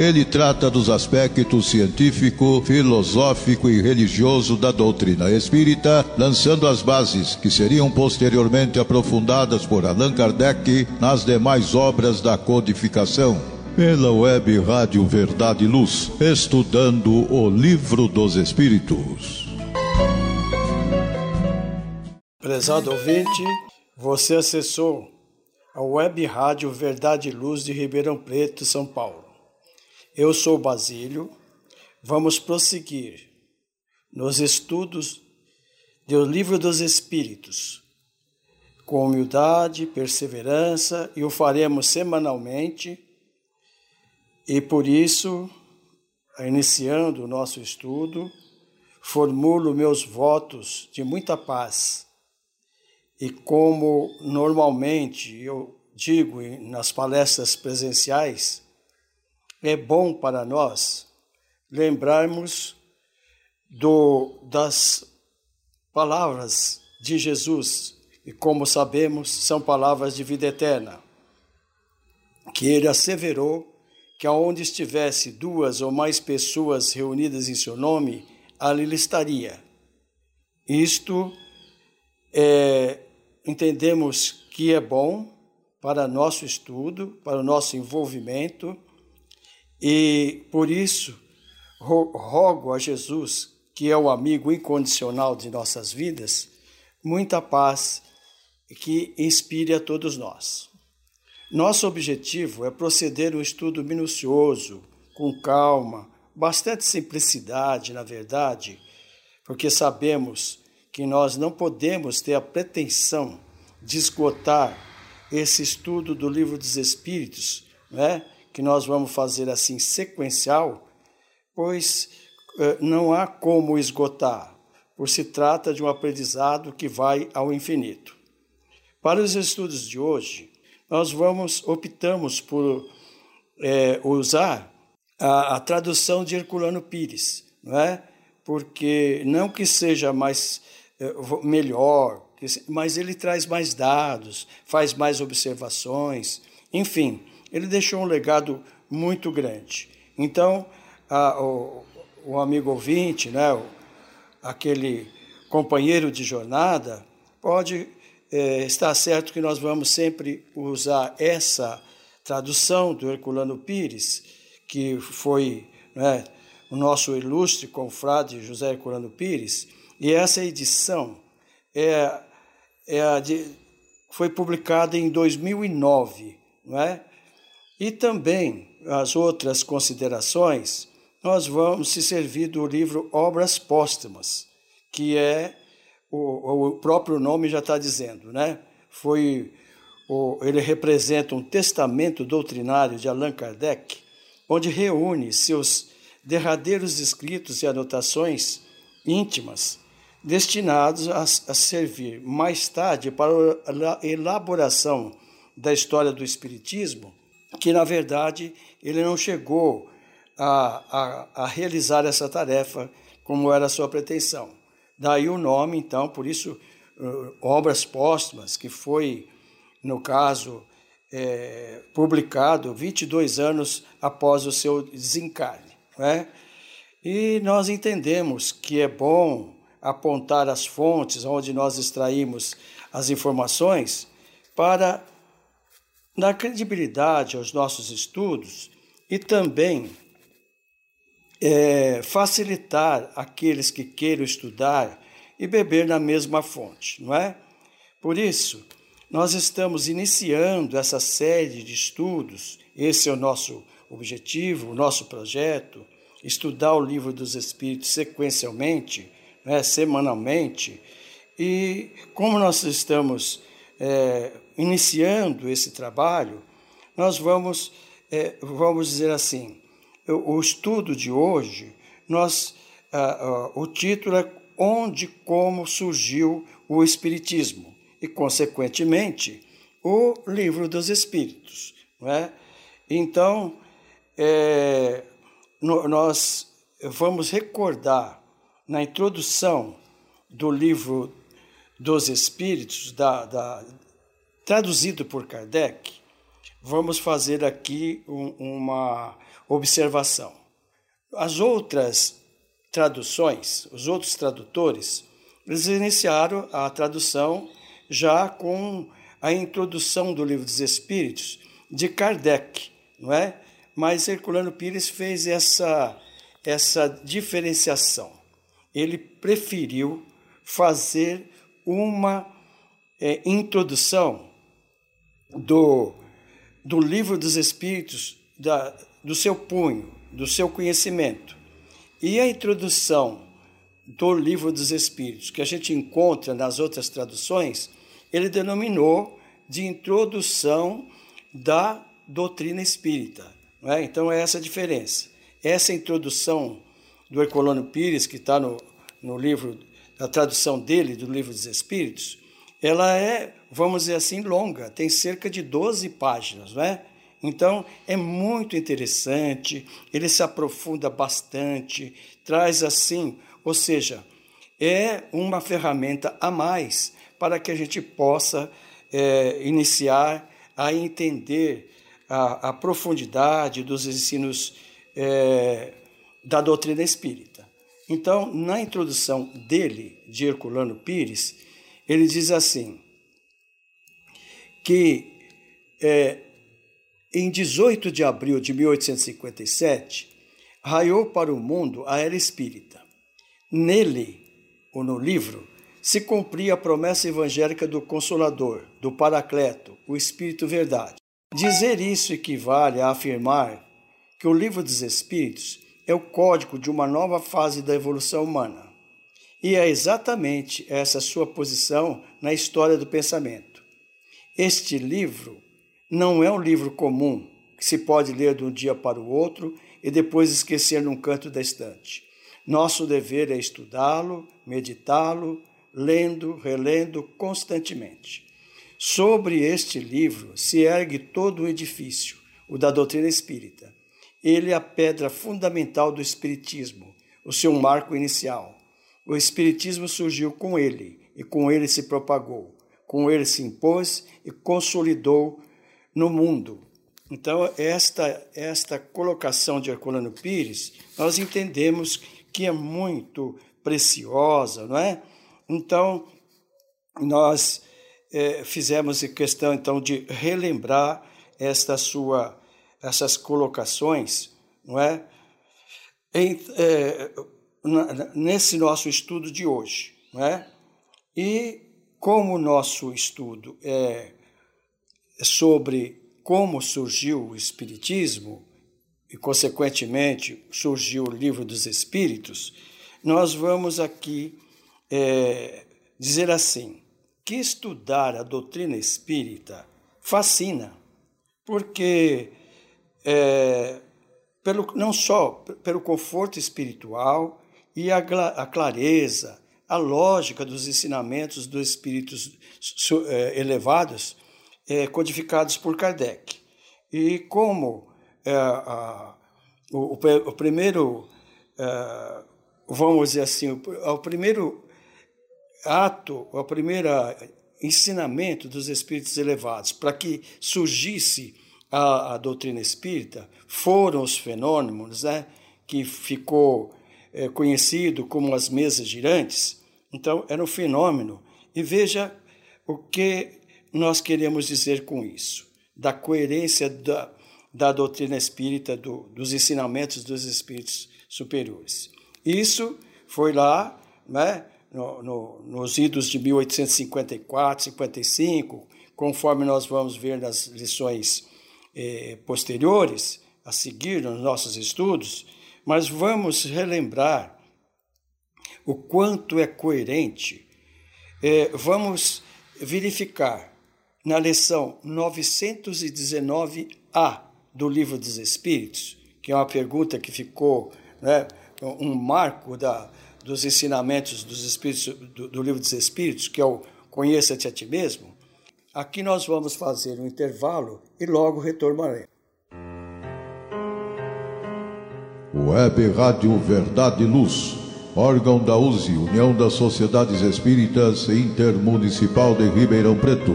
Ele trata dos aspectos científico, filosófico e religioso da doutrina espírita, lançando as bases que seriam posteriormente aprofundadas por Allan Kardec nas demais obras da codificação. Pela web Rádio Verdade e Luz, estudando o Livro dos Espíritos. Prezado ouvinte, você acessou a web Rádio Verdade e Luz de Ribeirão Preto, São Paulo. Eu sou Basílio. Vamos prosseguir nos estudos do Livro dos Espíritos, com humildade, perseverança, e o faremos semanalmente. E por isso, iniciando o nosso estudo, formulo meus votos de muita paz. E como normalmente eu digo nas palestras presenciais, é bom para nós lembrarmos do, das palavras de Jesus, e como sabemos, são palavras de vida eterna, que ele asseverou que aonde estivesse duas ou mais pessoas reunidas em seu nome, ali ele estaria. Isto é, entendemos que é bom para nosso estudo, para o nosso envolvimento e por isso rogo a Jesus, que é o amigo incondicional de nossas vidas, muita paz que inspire a todos nós. Nosso objetivo é proceder um estudo minucioso, com calma, bastante simplicidade, na verdade, porque sabemos que nós não podemos ter a pretensão de esgotar esse estudo do livro dos Espíritos, né? Que nós vamos fazer assim sequencial, pois eh, não há como esgotar, por se trata de um aprendizado que vai ao infinito. Para os estudos de hoje, nós vamos optamos por é, usar a, a, tradução de Herculano Pires, não é? Porque não que seja mais é, melhor, mas ele traz mais dados, faz mais observações, enfim, ele deixou um legado muito grande. Então, a, o, o, amigo ouvinte, né, o, aquele companheiro de jornada, pode é, estar certo que nós vamos sempre usar essa tradução do Herculano Pires, que foi né, o nosso ilustre confrade José Herculano Pires, e essa edição é, é de, foi publicada em 2009, não é? E também as outras considerações, nós vamos se servir do livro Obras Póstumas, que é o, o próprio nome já está dizendo, né? Foi o, ele representa um testamento doutrinário de Allan Kardec, onde reúne seus derradeiros escritos e anotações íntimas destinados a, a servir mais tarde para a elaboração da história do Espiritismo que, na verdade, ele não chegou a, a, a realizar essa tarefa como era a sua pretensão. Daí o nome, então, por isso, uh, Obras Póstumas, que foi, no caso, é, publicado 22 anos após o seu desencarne. Né? E nós entendemos que é bom apontar as fontes onde nós extraímos as informações para dar credibilidade aos nossos estudos e também é, facilitar aqueles que queiram estudar e beber na mesma fonte, não é? Por isso, nós estamos iniciando essa série de estudos, esse é o nosso objetivo, o nosso projeto, estudar o livro dos Espíritos sequencialmente, né, semanalmente, e como nós estamos é, iniciando esse trabalho, nós vamos é, vamos dizer assim, o, o, estudo de hoje, nós, ah, ah, o título é Onde como surgiu o Espiritismo e, consequentemente, o Livro dos Espíritos. Não é? Então, é, no, nós vamos recordar na introdução do livro dos Espíritos, da, da, traduzido por Kardec, vamos fazer aqui um, uma observação. As outras traduções, os outros tradutores, eles iniciaram a tradução já com a introdução do livro dos Espíritos de Kardec, não é? Mas Herculano Pires fez essa, essa diferenciação. Ele preferiu fazer uma é, introdução do, do livro dos Espíritos, da, do seu punho, do seu conhecimento. E a introdução do livro dos Espíritos, que a gente encontra nas outras traduções, ele denominou de introdução da doutrina espírita. É? Então é essa a diferença. Essa introdução do Herculano Pires, que está no, no livro, a tradução dele, do livro dos Espíritos, ela é, vamos dizer assim, longa, tem cerca de 12 páginas, não é? Então, é muito interessante, ele se aprofunda bastante, traz assim, ou seja, é uma ferramenta a mais para que a gente possa é, iniciar a entender a, a, profundidade dos ensinos é, da doutrina espírita. Então, na introdução dele, de Herculano Pires, ele diz assim: que é, em 18 de abril de 1857, raiou para o mundo a era espírita. Nele, ou no livro, se cumpria a promessa evangélica do Consolador, do Paracleto, o Espírito Verdade. Dizer isso equivale a afirmar que o Livro dos Espíritos é o código de uma nova fase da evolução humana. E é exatamente essa sua posição na história do pensamento. Este livro não é um livro comum que se pode ler de um dia para o outro e depois esquecer num canto da estante. Nosso dever é estudá-lo, meditá-lo, lendo, relendo constantemente. Sobre este livro se ergue todo o edifício, o da doutrina espírita. Ele é a pedra fundamental do Espiritismo, o seu marco inicial. O Espiritismo surgiu com ele e com ele se propagou, com ele se impôs e consolidou no mundo. Então, esta, esta colocação de Herculano Pires, nós entendemos que é muito preciosa, não é? Então, nós é, fizemos questão então de relembrar esta sua, essas colocações, não é? Em, é nesse nosso estudo de hoje, não é? E como o nosso estudo é sobre como surgiu o Espiritismo e, consequentemente, surgiu o Livro dos Espíritos, nós vamos aqui é, dizer assim: que estudar a doutrina espírita fascina, porque é, pelo, não só pelo conforto espiritual e a, a clareza, a lógica dos ensinamentos dos espíritos é, elevados é, codificados por Kardec. E como é, a, o, o, primeiro, é, vamos dizer assim, o, o primeiro ato, o primeiro ensinamento dos espíritos elevados para que surgisse a, doutrina espírita foram os fenômenos, né, que ficou é, conhecido como as mesas girantes. Então, era um fenômeno. E veja o que nós queremos dizer com isso, da coerência da, da doutrina espírita, do, dos ensinamentos dos espíritos superiores. Isso foi lá, né, no, no, nos idos de 1854, 55, conforme nós vamos ver nas lições eh, posteriores, a seguir nos nossos estudos, mas vamos relembrar o quanto é coerente. Eh, vamos verificar na lição 919A do Livro dos Espíritos, que é uma pergunta que ficou né, um marco da, dos ensinamentos dos Espíritos, do, do Livro dos Espíritos, que é o Conheça-te a ti mesmo, aqui nós vamos fazer um intervalo e logo retornaremos. Web Rádio Verdade e Luz, órgão da USE, União das Sociedades Espíritas Intermunicipal de Ribeirão Preto,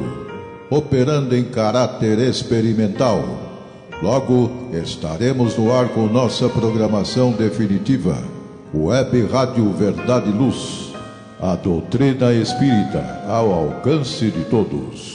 operando em caráter experimental. Logo estaremos no ar com nossa programação definitiva. Web Rádio Verdade e Luz, a doutrina espírita ao alcance de todos.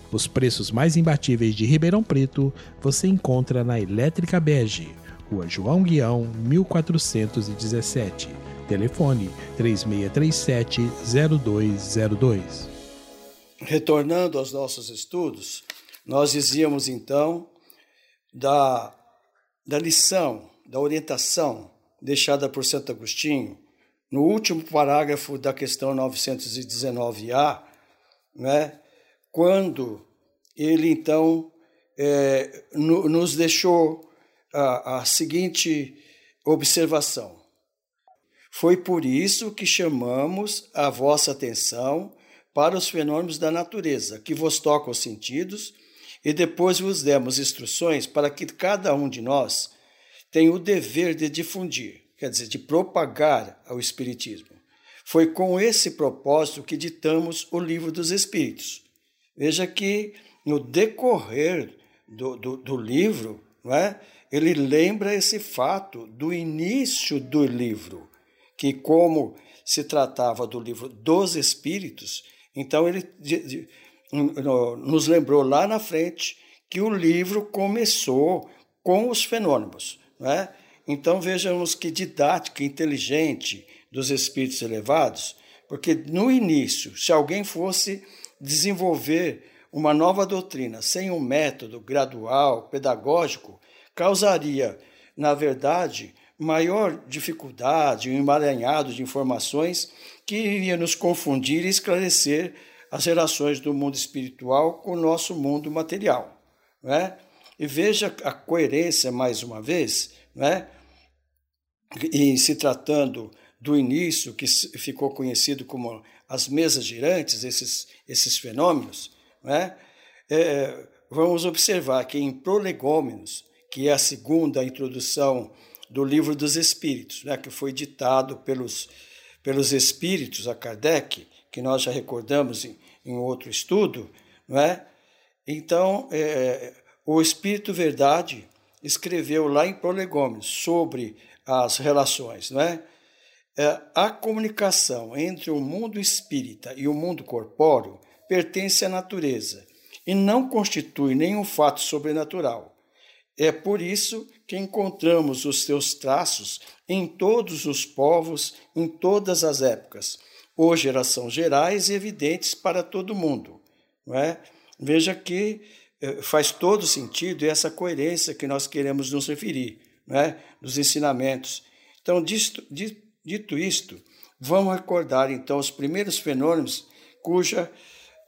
Os preços mais imbatíveis de Ribeirão Preto você encontra na Elétrica Bege, Rua João Guião, 1417. Telefone 3637-0202. Retornando aos nossos estudos, nós dizíamos então da, da lição, da orientação deixada por Santo Agostinho no último parágrafo da questão 919A, né, quando ele então é, no, nos deixou a, a seguinte observação. Foi por isso que chamamos a vossa atenção para os fenômenos da natureza, que vos tocam os sentidos, e depois vos demos instruções para que cada um de nós tenha o dever de difundir, quer dizer, de propagar o Espiritismo. Foi com esse propósito que ditamos o Livro dos Espíritos, Veja que no decorrer do, do, do livro, não é? ele lembra esse fato do início do livro, que como se tratava do livro dos Espíritos, então ele nos lembrou lá na frente que o livro começou com os fenômenos. Não é? Então vejamos que didática inteligente dos espíritos elevados, porque no início, se alguém fosse desenvolver uma nova doutrina sem um método gradual, pedagógico, causaria, na verdade, maior dificuldade, um emaranhado de informações que iria nos confundir e esclarecer as relações do mundo espiritual com o nosso mundo material. Né? E veja a coerência, mais uma vez, né? em se tratando do início, que ficou conhecido como as mesas girantes, esses, esses fenômenos, né? É, vamos observar que em Prolegômenos, que é a segunda introdução do livro dos Espíritos, né, que foi ditado pelos, pelos Espíritos a Kardec, que nós já recordamos em, em outro estudo, não é? Então, é, o Espírito Verdade escreveu lá em Prolegômenos sobre as relações, não é? É, a comunicação entre o mundo espírita e o mundo corpóreo pertence à natureza e não constitui nenhum fato sobrenatural. É por isso que encontramos os seus traços em todos os povos, em todas as épocas. Elas são gerais e evidentes para todo mundo. Não é? Veja que é, faz todo sentido essa coerência que nós queremos nos referir, não é? dos ensinamentos. Então, dito, Dito isto, vamos recordar então os primeiros fenômenos cuja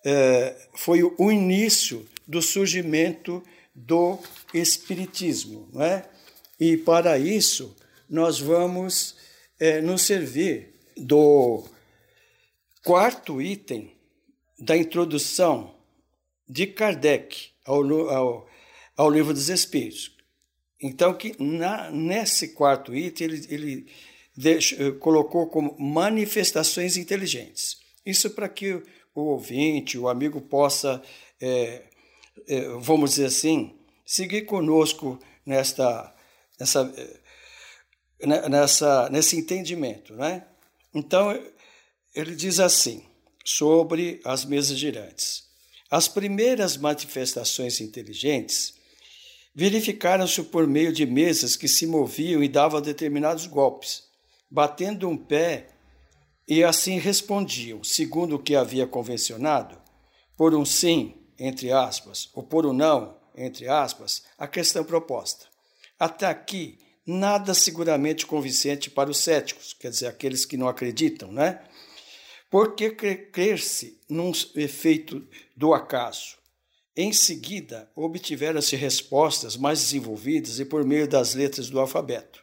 é, foi o início do surgimento do Espiritismo. Não é? E para isso, nós vamos é, nos servir do quarto item da introdução de Kardec ao, ao, ao Livro dos Espíritos. Então, que na, nesse quarto item, ele, ele eh, colocou como manifestações inteligentes. Isso para que o ouvinte, o amigo, possa é, eh, vamos dizer assim, seguir conosco nesta, nessa, eh, nessa, nesse entendimento. Né? Então, ele diz assim, sobre as mesas girantes. As primeiras manifestações inteligentes verificaram-se por meio de mesas que se moviam e davam determinados golpes, batendo um pé e assim respondiam, segundo o que havia convencionado, por um sim, entre aspas, ou por um não, entre aspas, a questão proposta. Até aqui, nada seguramente convincente para os céticos, quer dizer, aqueles que não acreditam, né? Porque crer-se num efeito do acaso. Em seguida, obtiveram-se respostas mais desenvolvidas e por meio das letras do alfabeto.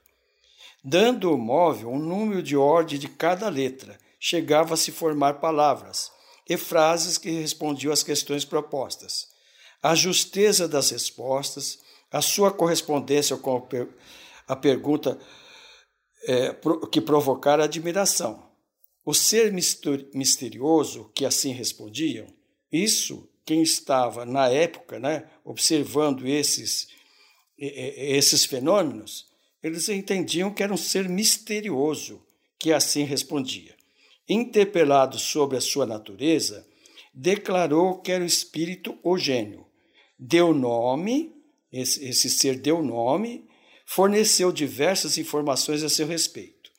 Dando ao móvel um número de ordem de cada letra, chegava a se formar palavras e frases que respondiam às questões propostas. A justeza das respostas, a sua correspondência com a pergunta é, que provocara admiração. O ser misterioso que assim respondiam, isso quem estava na época né, observando esses, esses fenômenos, eles entendiam que era um ser misterioso que assim respondia. Interpelado sobre a sua natureza, declarou que era o espírito ou gênio. Deu nome, esse, esse ser deu nome, forneceu diversas informações a seu respeito.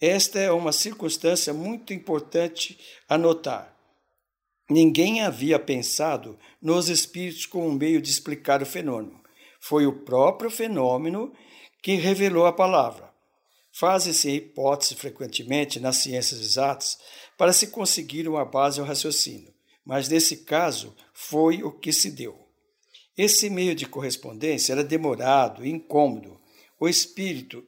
Esta é uma circunstância muito importante a notar. Ninguém havia pensado nos espíritos como um meio de explicar o fenômeno. Foi o próprio fenômeno que revelou a palavra. Fazem-se hipóteses frequentemente nas ciências exatas para se conseguir uma base ao raciocínio, mas nesse caso foi o que se deu. Esse meio de correspondência era demorado incômodo. O espírito,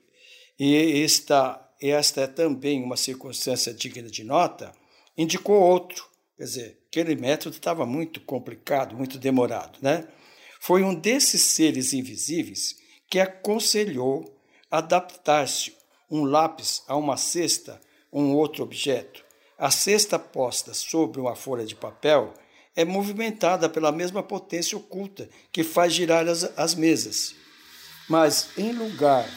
e esta, esta é também uma circunstância digna de nota, indicou outro. Quer dizer, aquele método estava muito complicado, muito demorado, né? Foi um desses seres invisíveis que aconselhou adaptar-se um lápis a uma cesta ou um outro objeto. A cesta posta sobre uma folha de papel é movimentada pela mesma potência oculta que faz girar as, as mesas. Mas, em lugar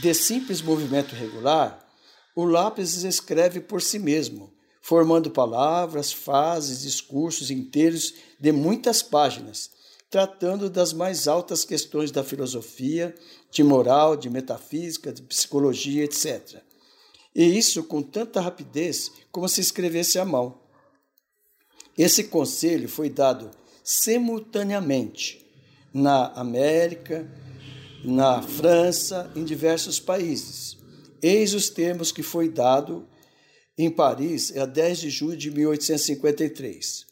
de simples movimento regular, o lápis escreve por si mesmo, formando palavras, frases, discursos inteiros de muitas páginas, tratando das mais altas questões da filosofia, de moral, de metafísica, de psicologia, etc. E isso com tanta rapidez como se escrevesse à mão. Esse conselho foi dado simultaneamente na América, na França, em diversos países. Eis os termos que foi dado em Paris a 10 de julho de 1853.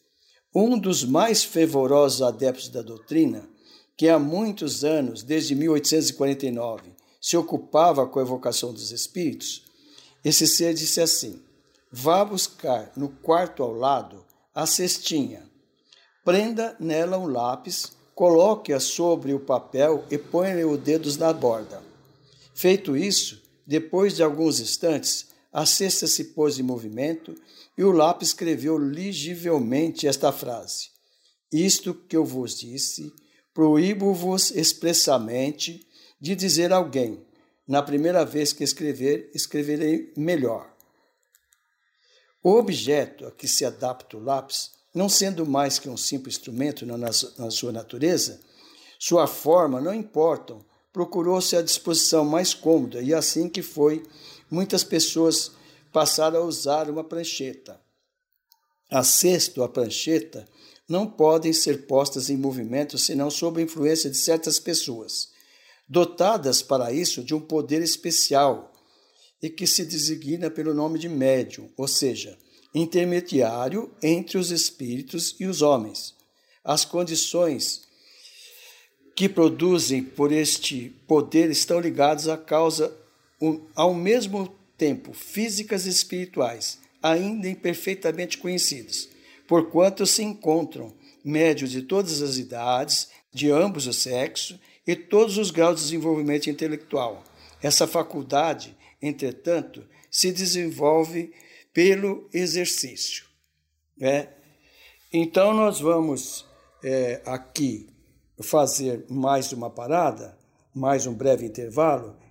Um dos mais fervorosos adeptos da doutrina, que há muitos anos, desde 1849, se ocupava com a evocação dos espíritos, esse ser disse assim: Vá buscar no quarto ao lado a cestinha, prenda nela um lápis, coloque-a sobre o papel e ponha-lhe os dedos na borda. Feito isso, depois de alguns instantes, a cesta se pôs em movimento e o lápis escreveu legivelmente esta frase: Isto que eu vos disse, proíbo-vos expressamente de dizer a alguém. Na primeira vez que escrever, escreverei melhor. O objeto a que se adapta o lápis, não sendo mais que um simples instrumento na, sua natureza, sua forma não importam, procurou-se a disposição mais cômoda e assim que foi, muitas pessoas passaram a usar uma prancheta. A cesto, a prancheta, não podem ser postas em movimento senão sob a influência de certas pessoas, dotadas para isso de um poder especial e que se designa pelo nome de médium, ou seja, intermediário entre os espíritos e os homens. As condições que produzem por este poder estão ligadas à causa ao mesmo tempo físicas e espirituais, ainda imperfeitamente conhecidas, porquanto se encontram médios de todas as idades, de ambos os sexos e todos os graus de desenvolvimento intelectual. Essa faculdade, entretanto, se desenvolve pelo exercício. Né? Então, nós vamos é, aqui fazer mais uma parada, mais um breve intervalo,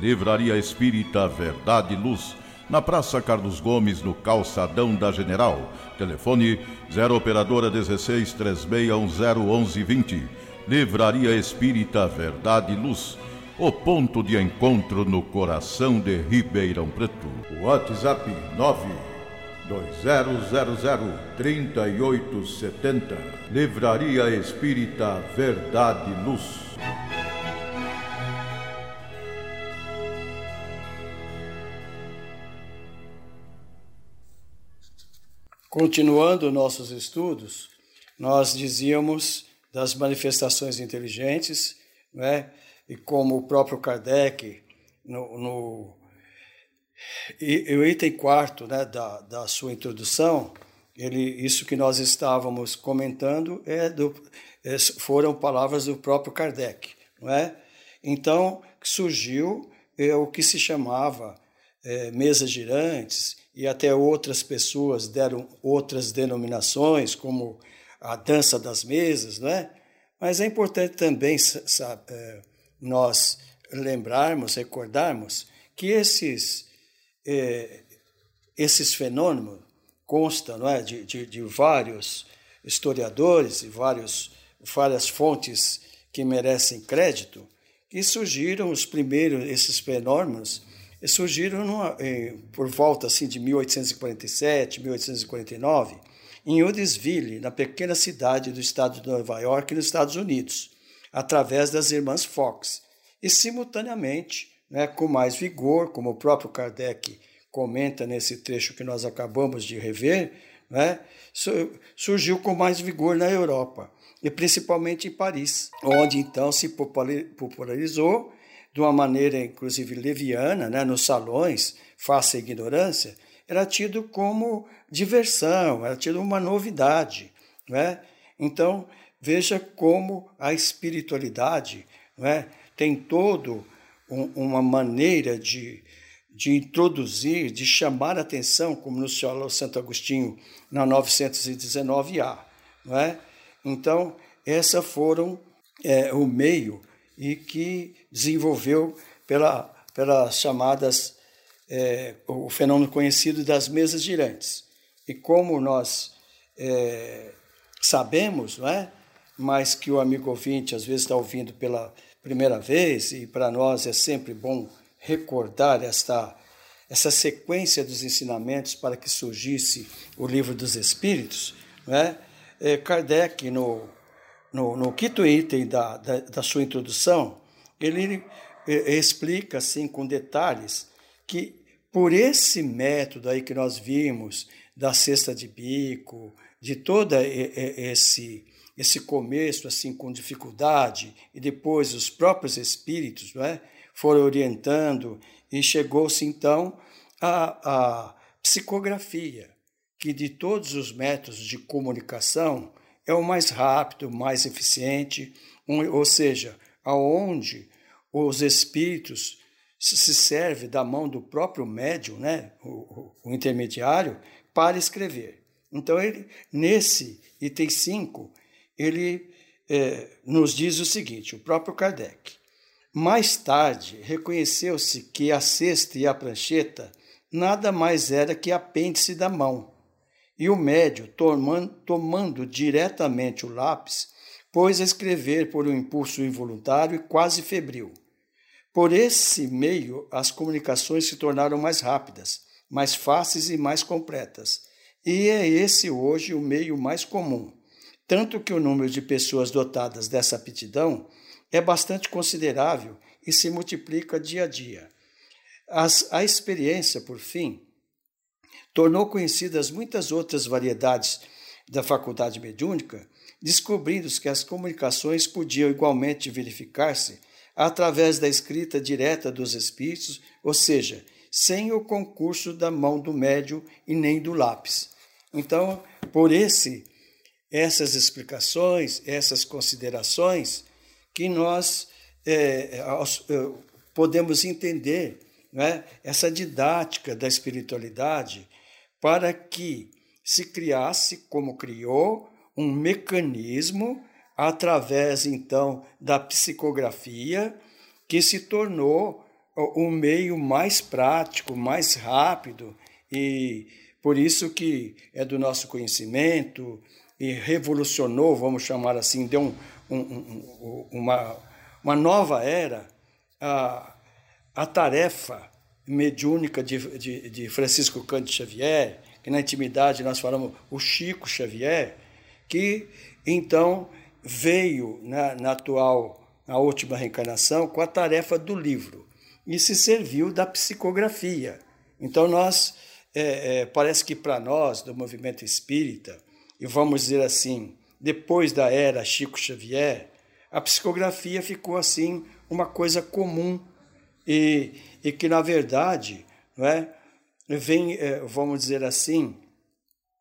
Livraria Espírita Verdade e Luz na Praça Carlos Gomes, no Calçadão da General. Telefone 0 Operadora 16 3610 1120. Livraria Espírita Verdade e Luz. O ponto de encontro no coração de Ribeirão Preto. WhatsApp 9 2000 3870. Livraria Espírita Verdade e Luz. Continuando nossos estudos, nós dizíamos das manifestações inteligentes, né? e como o próprio Kardec, no, no e, o item quarto né, da, da sua introdução, ele, isso que nós estávamos comentando é do, é, foram palavras do próprio Kardec. Não é? Então, surgiu é, o que se chamava é, mesas girantes, e até outras pessoas deram outras denominações, como a dança das mesas, não é? Mas é importante também sabe, é, nós lembrarmos, recordarmos que esses, é, esses fenômenos constam não é? de, de, de vários historiadores e vários, várias fontes que merecem crédito, que surgiram os primeiros, esses fenômenos, surgiram numa, em, por volta assim, de 1847, 1849, em Udesville, na pequena cidade do estado de Nova York, nos Estados Unidos, através das irmãs Fox. E, simultaneamente, né, com mais vigor, como o próprio Kardec comenta nesse trecho que nós acabamos de rever, né, surgiu com mais vigor na Europa, e principalmente em Paris, onde então se popularizou de uma maneira, inclusive, leviana, né, nos salões, face à ignorância, era tido como diversão, era tido uma novidade. Né? Então, veja como a espiritualidade né, tem todo um, uma maneira de, de introduzir, de chamar a atenção, como nos fala Santo Agostinho na 919A. Não é? Então, essas foram é, o meio e que desenvolveu pela, pelas chamadas, é, o fenômeno conhecido das mesas girantes. E como nós é, sabemos, não é? mas que o amigo ouvinte às vezes está ouvindo pela primeira vez, e para nós é sempre bom recordar esta, essa sequência dos ensinamentos para que surgisse o livro dos Espíritos, não é? É, Kardec, no no, no quinto item da, da, da sua introdução, ele explica assim com detalhes que por esse método aí que nós vimos da cesta de bico, de todo esse esse começo assim com dificuldade e depois os próprios espíritos, não é, foram orientando e chegou-se então à psicografia, que de todos os métodos de comunicação é o mais rápido, mais eficiente, ou seja, aonde os espíritos se serve da mão do próprio médium, né, o, o intermediário, para escrever. Então, ele, nesse item 5, ele é, nos diz o seguinte, o próprio Kardec. Mais tarde, reconheceu-se que a cesta e a prancheta nada mais era que apêndice da mão, e o médio, tomando, tomando diretamente o lápis, pôs a escrever por um impulso involuntário e quase febril. Por esse meio, as comunicações se tornaram mais rápidas, mais fáceis e mais completas. E é esse hoje o meio mais comum, tanto que o número de pessoas dotadas dessa aptidão é bastante considerável e se multiplica dia a dia. As, a experiência, por fim, tornou conhecidas muitas outras variedades da faculdade mediúnica, descobrindo que as comunicações podiam igualmente verificar-se através da escrita direta dos espíritos, ou seja, sem o concurso da mão do médio e nem do lápis. Então, por esse essas explicações, essas considerações que nós é, é, podemos entender né, essa didática da espiritualidade para que se criasse, como criou, um mecanismo através então da psicografia que se tornou o meio mais prático, mais rápido e por isso que é do nosso conhecimento e revolucionou, vamos chamar assim, deu um, um, um, uma, uma nova era a, a tarefa mediúnica de, de, de Francisco Cândido Xavier, que na intimidade nós falamos o Chico Xavier, que então veio na, na atual, na última reencarnação, com a tarefa do livro e se serviu da psicografia. Então nós, é, é, parece que para nós, do movimento espírita, e vamos dizer assim, depois da era Chico Xavier, a psicografia ficou assim uma coisa comum e, e que, na verdade, não é, vem, é, vamos dizer assim,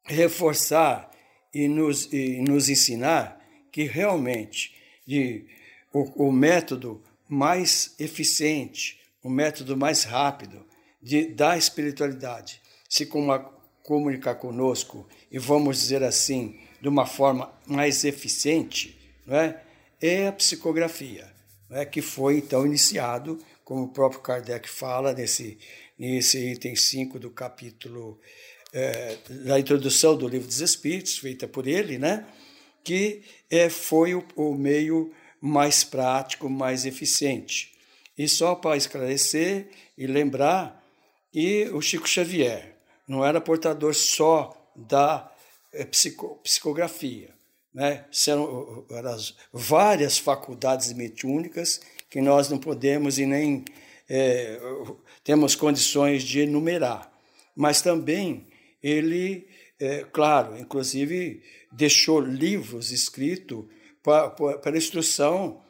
reforçar e nos, e nos ensinar que realmente de, o, o método mais eficiente, o método mais rápido de, da espiritualidade se comunicar conosco e vamos dizer assim, de uma forma mais eficiente, não é? é a psicografia, não é? que foi então iniciado, como o próprio Kardec fala nesse, nesse item 5 do capítulo é, da introdução do Livro dos Espíritos, feita por ele, né? que é, foi o, o meio mais prático, mais eficiente. E só para esclarecer e lembrar que o Chico Xavier não era portador só da psico, psicografia. Né? Eram várias faculdades mediúnicas que nós não podemos e nem é, temos condições de enumerar. Mas também ele, é, claro, inclusive deixou livros escritos para instrução,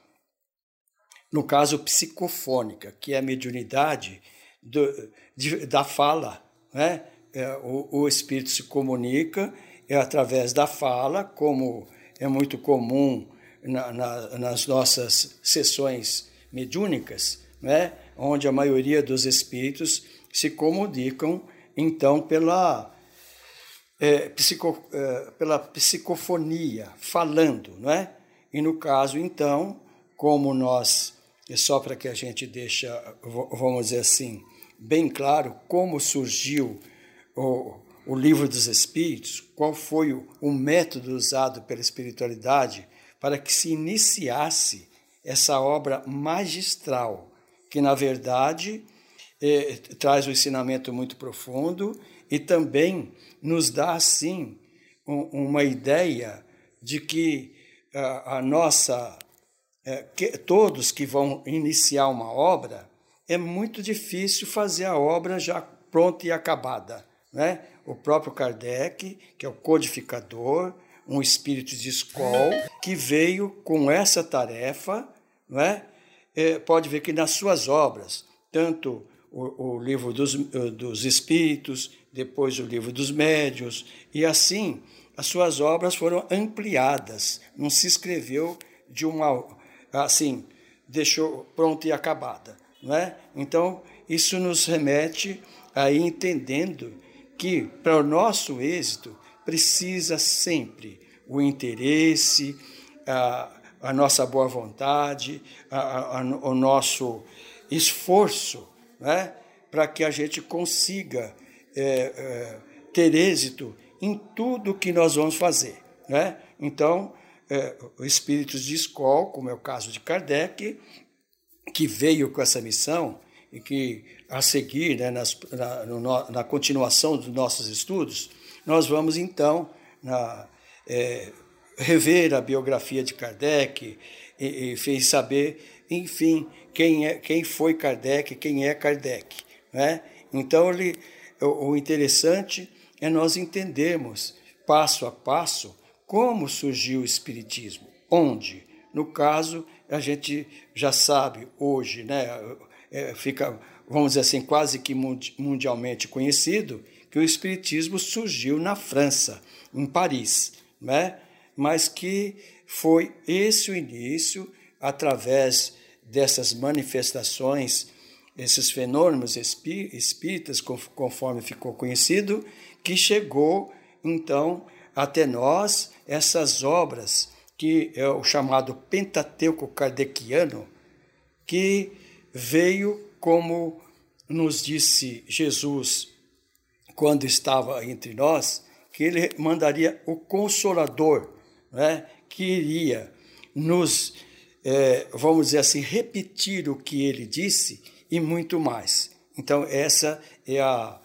no caso psicofônica, que é a mediunidade do, de, da fala. Né? É, o, o espírito se comunica é através da fala, como é muito comum na, na, nas nossas sessões mediúnicas, né? onde a maioria dos espíritos se comunicam, então, pela, é, psico, é, pela psicofonia, falando, não é? E no caso, então, como nós, é só para que a gente deixa, vamos dizer assim, bem claro como surgiu o, o livro dos Espíritos, qual foi o, o método usado pela espiritualidade para que se iniciasse essa obra magistral, que na verdade é, traz um ensinamento muito profundo e também nos dá assim um, uma ideia de que a, a nossa é, que, todos que vão iniciar uma obra é muito difícil fazer a obra já pronta e acabada, né? O próprio Kardec, que é o codificador, um espírito de escola, que veio com essa tarefa, não é? é pode ver que nas suas obras, tanto o, o livro dos, dos Espíritos, depois o livro dos Médios, e assim as suas obras foram ampliadas, não se escreveu de uma assim, deixou pronta e acabada, não é? Então, isso nos remete a ir entendendo que para o nosso êxito precisa sempre o interesse, a, a nossa boa vontade, a, a, o nosso esforço, né, para que a gente consiga é, é, ter êxito em tudo que nós vamos fazer. Né? Então, é, espíritos de escola, como é o caso de Kardec, que veio com essa missão e que a seguir, né, nas, na, no, na, continuação dos nossos estudos, nós vamos então na, é, rever a biografia de Kardec e, e saber, enfim, quem, é, quem foi Kardec, quem é Kardec. Né? Então, ele, o, o interessante é nós entendermos, passo a passo, como surgiu o Espiritismo, onde. No caso, a gente já sabe hoje, né, é, fica, vamos dizer assim, quase que mundialmente conhecido, que o Espiritismo surgiu na França, em Paris, né? mas que foi esse o início, através dessas manifestações, esses fenômenos espíritas, conforme ficou conhecido, que chegou então até nós essas obras que é o chamado Pentateuco Kardeciano, que veio como nos disse Jesus quando estava entre nós, que ele mandaria o Consolador, né, que iria nos, é, vamos dizer assim, repetir o que ele disse e muito mais. Então, essa é a,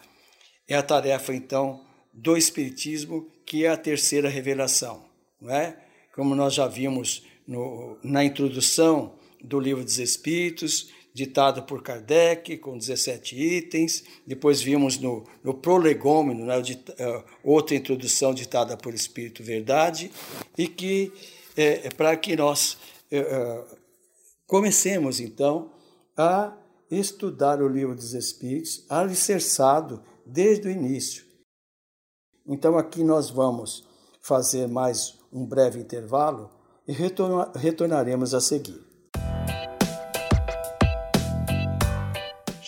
é a tarefa, então, do Espiritismo, que é a terceira revelação. Não é? Como nós já vimos no, na introdução do Livro dos Espíritos, ditado por Kardec, com 17 itens. Depois vimos no, no prolegômeno, né, uh, outra introdução ditada por Espírito Verdade, e que é, é para que nós uh, comecemos, então, a estudar o Livro dos Espíritos, alicerçado desde o início. Então, aqui nós vamos fazer mais um breve intervalo e retornaremos a seguir.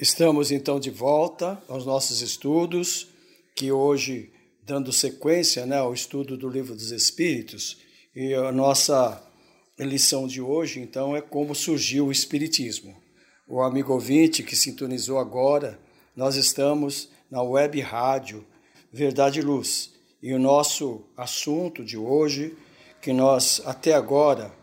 Estamos então de volta aos nossos estudos, que hoje, dando sequência né, ao estudo do Livro dos Espíritos, e a nossa lição de hoje, então, é como surgiu o Espiritismo. O amigo ouvinte que sintonizou agora, nós estamos na web rádio Verdade e Luz, e o nosso assunto de hoje, que nós até agora,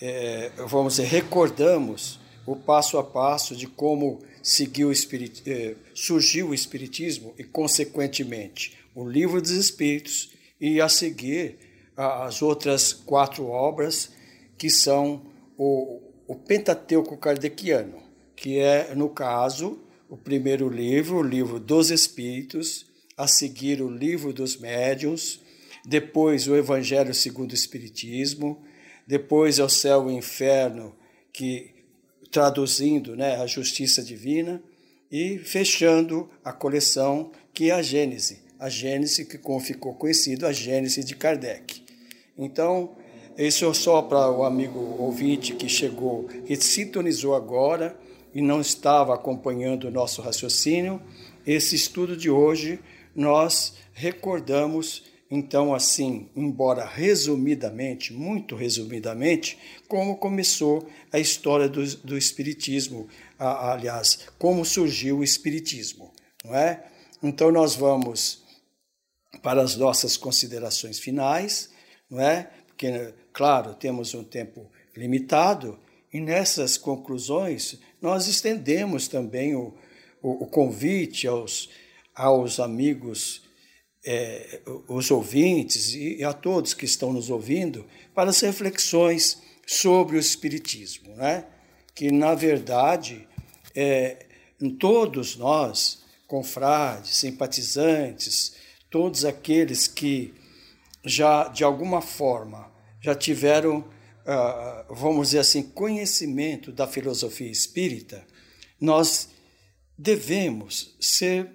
é, vamos dizer, recordamos o passo a passo de como seguiu espirit... Eh, surgiu o Espiritismo e, consequentemente, o Livro dos Espíritos e, a seguir, as outras quatro obras, que são o, o Pentateuco Kardeciano, que é, no caso, o primeiro livro, o Livro dos Espíritos, a seguir, o Livro dos Médiuns, depois o Evangelho segundo o Espiritismo, depois é o Céu e o Inferno, que traduzindo né, a justiça divina e fechando a coleção que é a Gênese, a Gênese que ficou conhecido, a Gênese de Kardec. Então, isso é só para o amigo ouvinte que chegou, que sintonizou agora e não estava acompanhando o nosso raciocínio. Esse estudo de hoje nós recordamos então, assim, embora resumidamente, muito resumidamente, como começou a história do, do Espiritismo, a, aliás, como surgiu o Espiritismo, não é? Então, nós vamos para as nossas considerações finais, não é? Porque, claro, temos um tempo limitado, e nessas conclusões nós estendemos também o, o, o convite aos, aos amigos é, os ouvintes e a todos que estão nos ouvindo para as reflexões sobre o Espiritismo, né? que, na verdade, é, todos nós, confrades, simpatizantes, todos aqueles que já, de alguma forma, já tiveram, ah, vamos dizer assim, conhecimento da filosofia espírita, nós devemos ser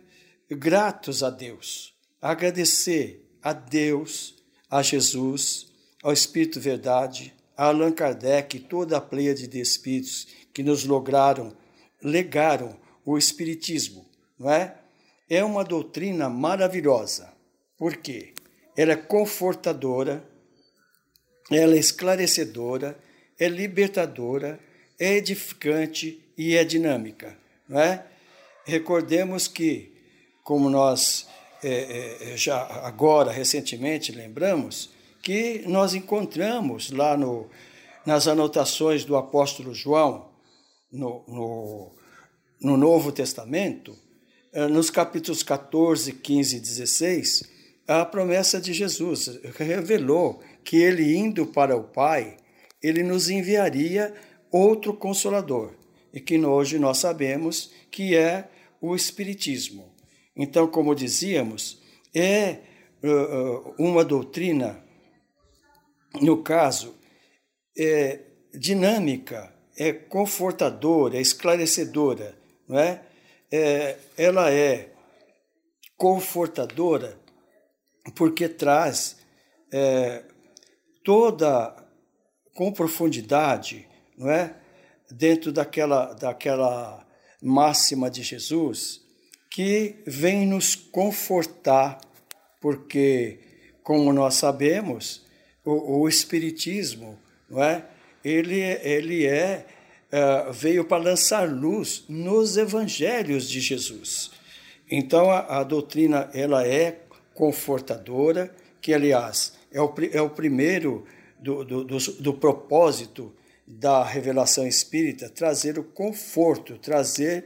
gratos a Deus agradecer a Deus, a Jesus, ao Espírito Verdade, a Allan Kardec e toda a pleiade de espíritos que nos lograram, legaram o Espiritismo, não é? É uma doutrina maravilhosa. Por quê? Ela é confortadora, ela é esclarecedora, é libertadora, é edificante e é dinâmica, não é? Recordemos que, como nós é, é, já agora, recentemente, lembramos, que nós encontramos lá no, nas anotações do apóstolo João, no, no, no Novo Testamento, eh, nos capítulos 14, 15 e 16, a promessa de Jesus revelou que ele indo para o Pai, ele nos enviaria outro consolador, e que hoje nós sabemos que é o Espiritismo. Então, como dizíamos, é uh, uma doutrina, no caso, é dinâmica, é confortadora, é esclarecedora, não é? é ela é confortadora porque traz é, toda com profundidade, não é? Dentro daquela, daquela máxima de Jesus, que vem nos confortar, porque, como nós sabemos, o, o Espiritismo, não é? Ele, ele é, é veio para lançar luz nos evangelhos de Jesus. Então, a, a doutrina ela é confortadora, que, aliás, é o, é o primeiro do, do, do, do propósito da revelação espírita trazer o conforto, trazer,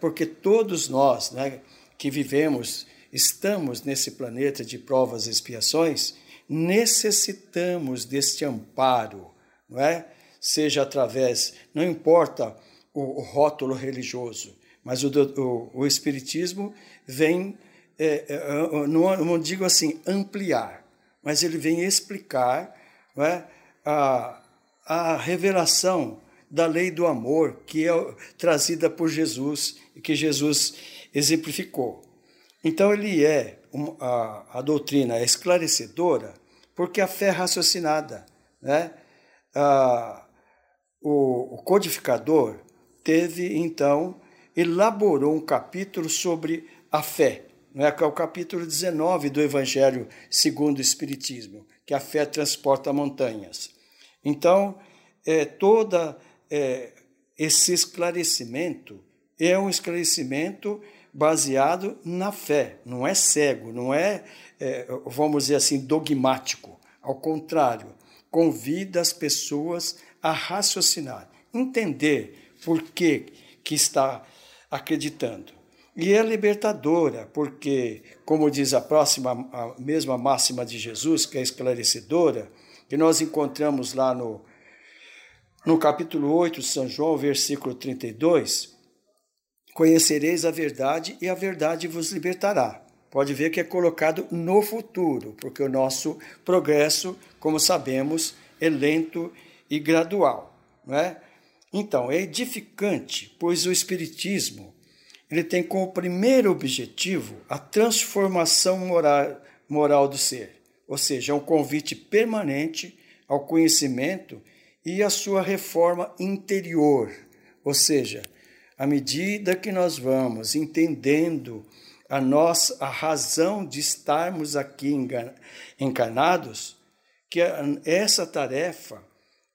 porque todos nós né, que vivemos, estamos nesse planeta de provas e expiações, necessitamos deste amparo, não é? Seja através, não importa o, o rótulo religioso, mas o, o, o Espiritismo vem, é, é, não, não digo assim, ampliar, mas ele vem explicar é? a, a revelação da lei do amor que é trazida por Jesus e que Jesus exemplificou. Então, ele é a, a doutrina é esclarecedora porque a fé é raciocinada. Né? A, o, o codificador teve, então, elaborou um capítulo sobre a fé, não é? é o capítulo 19 do Evangelho segundo o Espiritismo que a fé transporta montanhas. Então, é, toda é, esse esclarecimento é um esclarecimento baseado na fé, não é cego, não é, é, vamos dizer assim, dogmático. Ao contrário, convida as pessoas a raciocinar, entender por que, que está acreditando. E é libertadora, porque, como diz a próxima, a mesma máxima de Jesus, que é esclarecedora, que nós encontramos lá no, no capítulo 8 de São João, versículo 32, conhecereis a verdade e a verdade vos libertará. Pode ver que é colocado no futuro, porque o nosso progresso, como sabemos, é lento e gradual. Não é? Então, é edificante, pois o Espiritismo ele tem como primeiro objetivo a transformação moral, moral do ser, ou seja, é um convite permanente ao conhecimento e à sua reforma interior, ou seja, à medida que nós vamos entendendo a nossa a razão de estarmos aqui encarnados, que essa tarefa,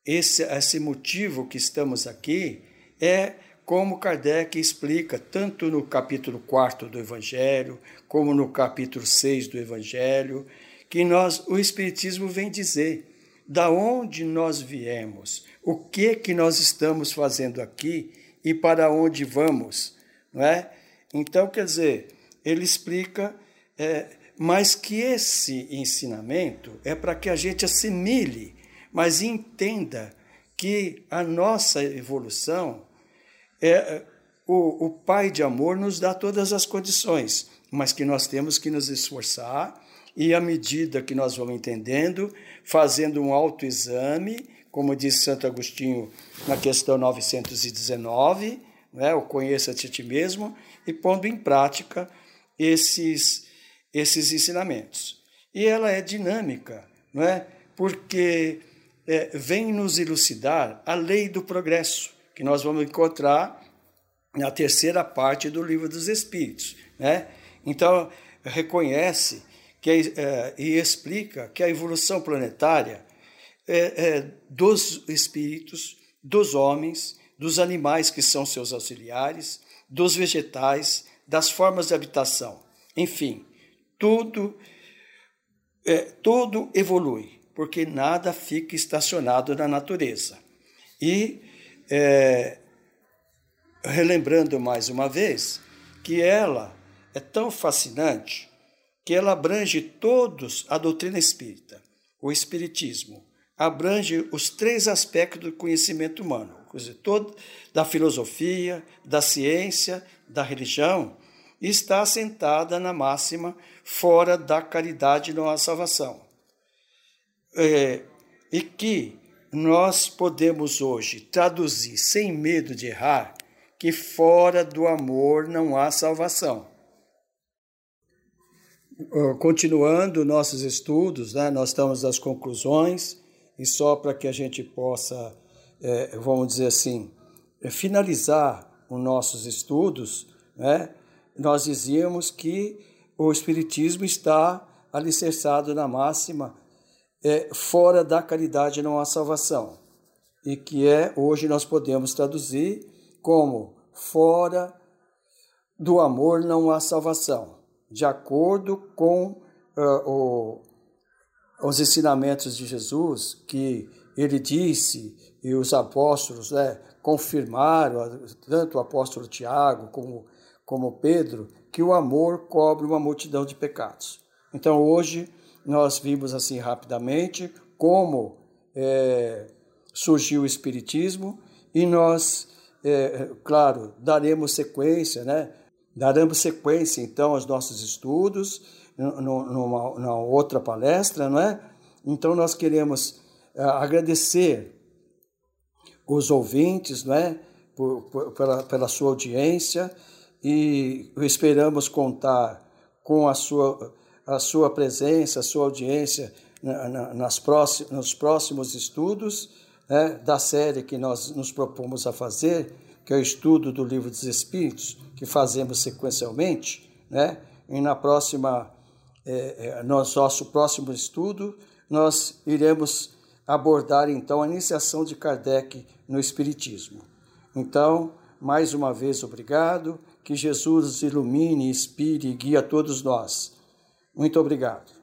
esse, esse motivo que estamos aqui é como Kardec explica tanto no capítulo 4 do Evangelho, como no capítulo 6 do Evangelho, que nós o espiritismo vem dizer da onde nós viemos, o que que nós estamos fazendo aqui? E para onde vamos, não é? Então, quer dizer, ele explica, é, mas que esse ensinamento é para que a gente assimile, mas entenda que a nossa evolução é, o, o Pai de amor nos dá todas as condições, mas que nós temos que nos esforçar e, à medida que nós vamos entendendo, fazendo um autoexame, como diz Santo Agostinho na questão 919, né, o conheça-te a ti mesmo, e pondo em prática esses, esses ensinamentos. E ela é dinâmica, não é? porque é, vem nos elucidar a lei do progresso que nós vamos encontrar na terceira parte do livro dos Espíritos. Né? Então, reconhece que, é, e explica que a evolução planetária é, é, dos espíritos, dos homens, dos animais que são seus auxiliares, dos vegetais, das formas de habitação. Enfim, tudo, é, tudo evolui, porque nada fica estacionado na natureza. E, é, relembrando mais uma vez, que ela é tão fascinante que ela abrange todos a doutrina espírita, o espiritismo, abrange os três aspectos do conhecimento humano, todo, da filosofia, da ciência, da religião, e está assentada na máxima fora da caridade não há salvação. É, e que nós podemos hoje traduzir sem medo de errar que fora do amor não há salvação. Continuando nossos estudos, né, nós estamos nas conclusões, e só para que a gente possa, é, vamos dizer assim, é, finalizar os nossos estudos, né, nós dizíamos que o Espiritismo está alicerçado na máxima é, fora da caridade não há salvação, e que é, hoje nós podemos traduzir como fora do amor não há salvação, de acordo com uh, o, os ensinamentos de Jesus, que ele disse, e os apóstolos né, confirmaram, tanto o apóstolo Tiago como, como Pedro, que o amor cobre uma multidão de pecados. Então hoje nós vimos assim rapidamente como é, surgiu o Espiritismo e nós, é, claro, daremos sequência, né? Daremos sequência então aos nossos estudos numa, numa outra palestra, não é? Então nós queremos é, agradecer os ouvintes, não é? Por, por, pela, pela sua audiência e esperamos contar com a sua, a sua presença, a sua audiência nas próximos, nos próximos estudos né, da série que nós nos propomos a fazer, que é o estudo do Livro dos Espíritos, que fazemos sequencialmente, né? E na próxima, é, é, no nosso próximo estudo, nós iremos abordar então a iniciação de Kardec no Espiritismo. Então, mais uma vez, obrigado. Que Jesus ilumine, inspire e guie a todos nós. Muito obrigado.